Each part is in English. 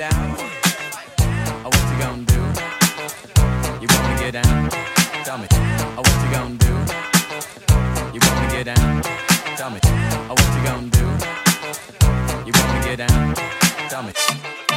down? Oh, what you gonna do? You wanna get down? Tell me. Oh, what you gonna do? You wanna get down? Tell me. Oh, what you gonna do? You wanna get down? Tell me.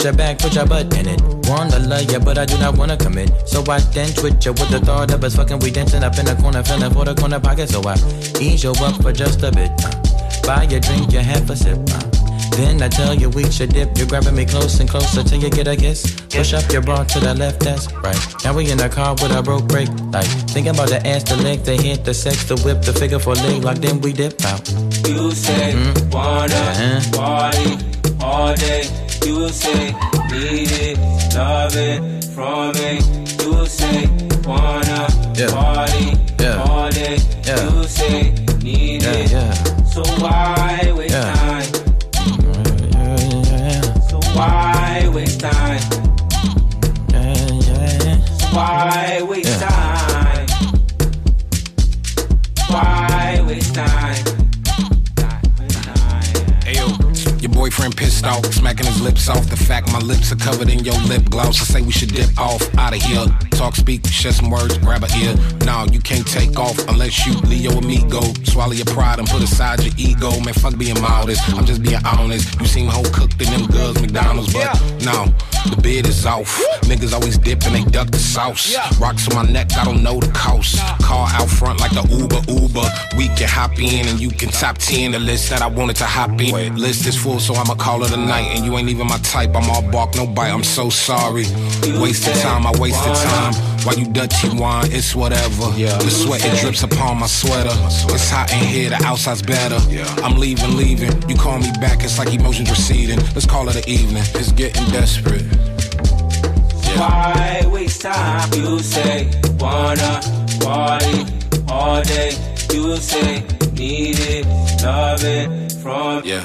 Push your back, put your butt in it. Wanna love ya, but I do not wanna commit. So I then twitch ya with the thought of us fucking. We dancing up in the corner, feeling for the corner pocket. So I ease you up for just a bit. Uh, buy your drink, you half a sip. Uh, then I tell you we should dip. You're grabbing me close and closer till you get a kiss. Push up your bra to the left, that's right. Now we in the car with a broke brake light. Thinking about the ass, the leg, the hit, the sex, the whip, the figure for leg lock. Then we dip out. You say wanna Uh-huh. party all day. You say need it, love it from me. You say wanna Yeah. party Yeah. all day. Yeah. You say need Yeah, it. yeah. So why waste Yeah. time? So why waste time? yeah. Why waste time? Why waste time? Boyfriend pissed off, smacking his lips off. The fact my lips are covered in your lip gloss. I say we should dip off out of here. Talk, speak, share some words, grab a ear. Nah, you can't take off unless you Leo amigo. Swallow your pride and put aside your ego. Man, fuck being modest. I'm just being honest. You seem whole cooked in them goods, McDonald's, but no. The bid is off. Niggas always dip and they duck the sauce. Rocks on my neck, I don't know the cost. Car out front like the Uber Uber. We can hop in and you can top 10 the list that I wanted to hop in. List is full, so I'ma call it a night. And you ain't even my type. I'm all bark, no bite. I'm so sorry. Wasted time, I wasted time. While you dirty wine, it's whatever. Yeah. The sweat it drips upon my sweater. It's hot in here, the outside's better. Yeah. I'm leaving, leaving. You call me back, it's like emotions receding. Let's call it an evening. It's getting desperate. Why waste time? You say wanna party all day. You say need it, love it from Yeah.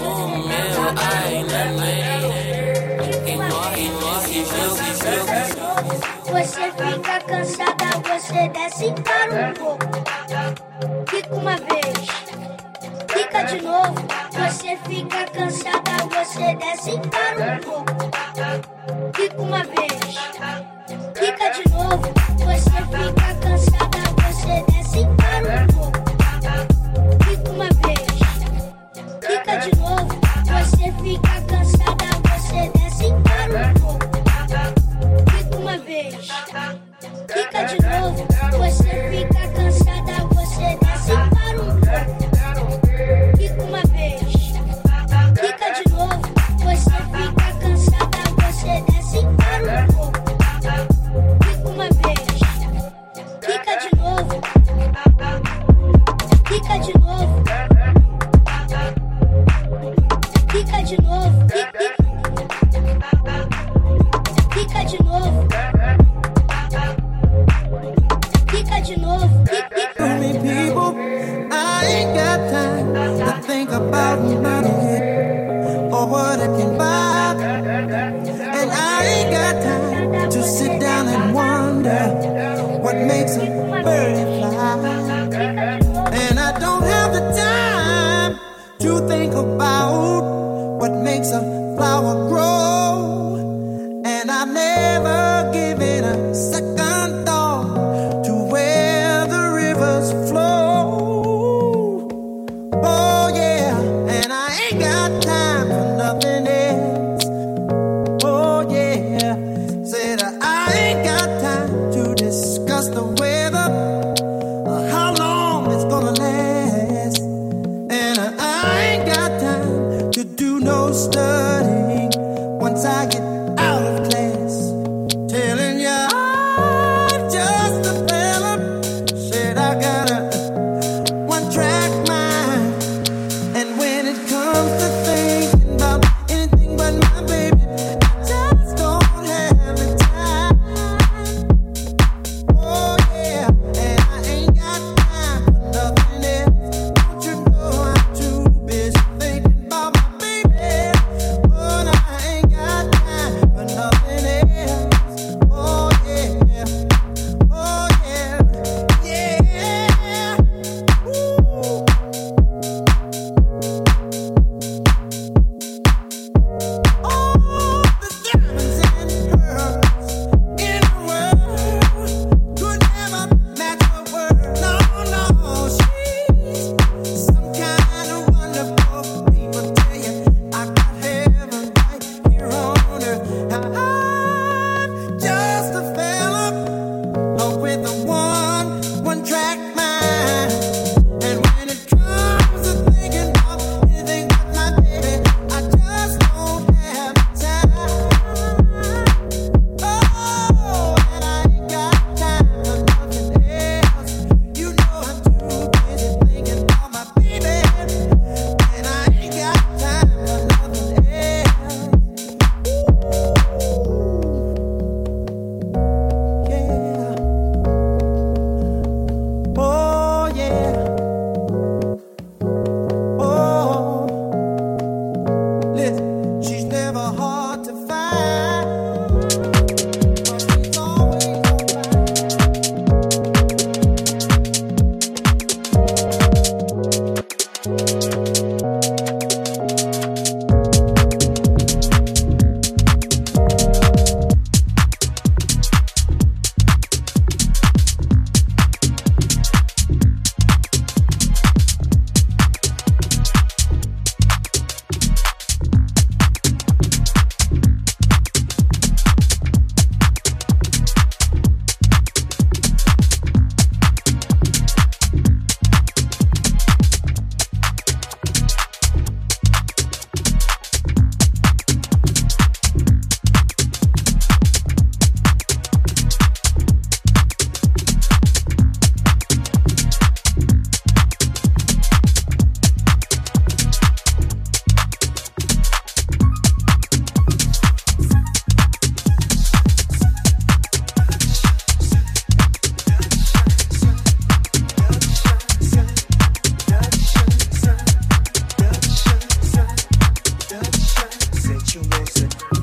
o meu, ai, neném. Quem morre, morre, jogo, jogo. Você fica cansada, você desce e para um pouco. Fica uma vez, fica de novo. Você fica cansada, você desce e para um pouco. Fica uma vez, fica de novo. you won't sit.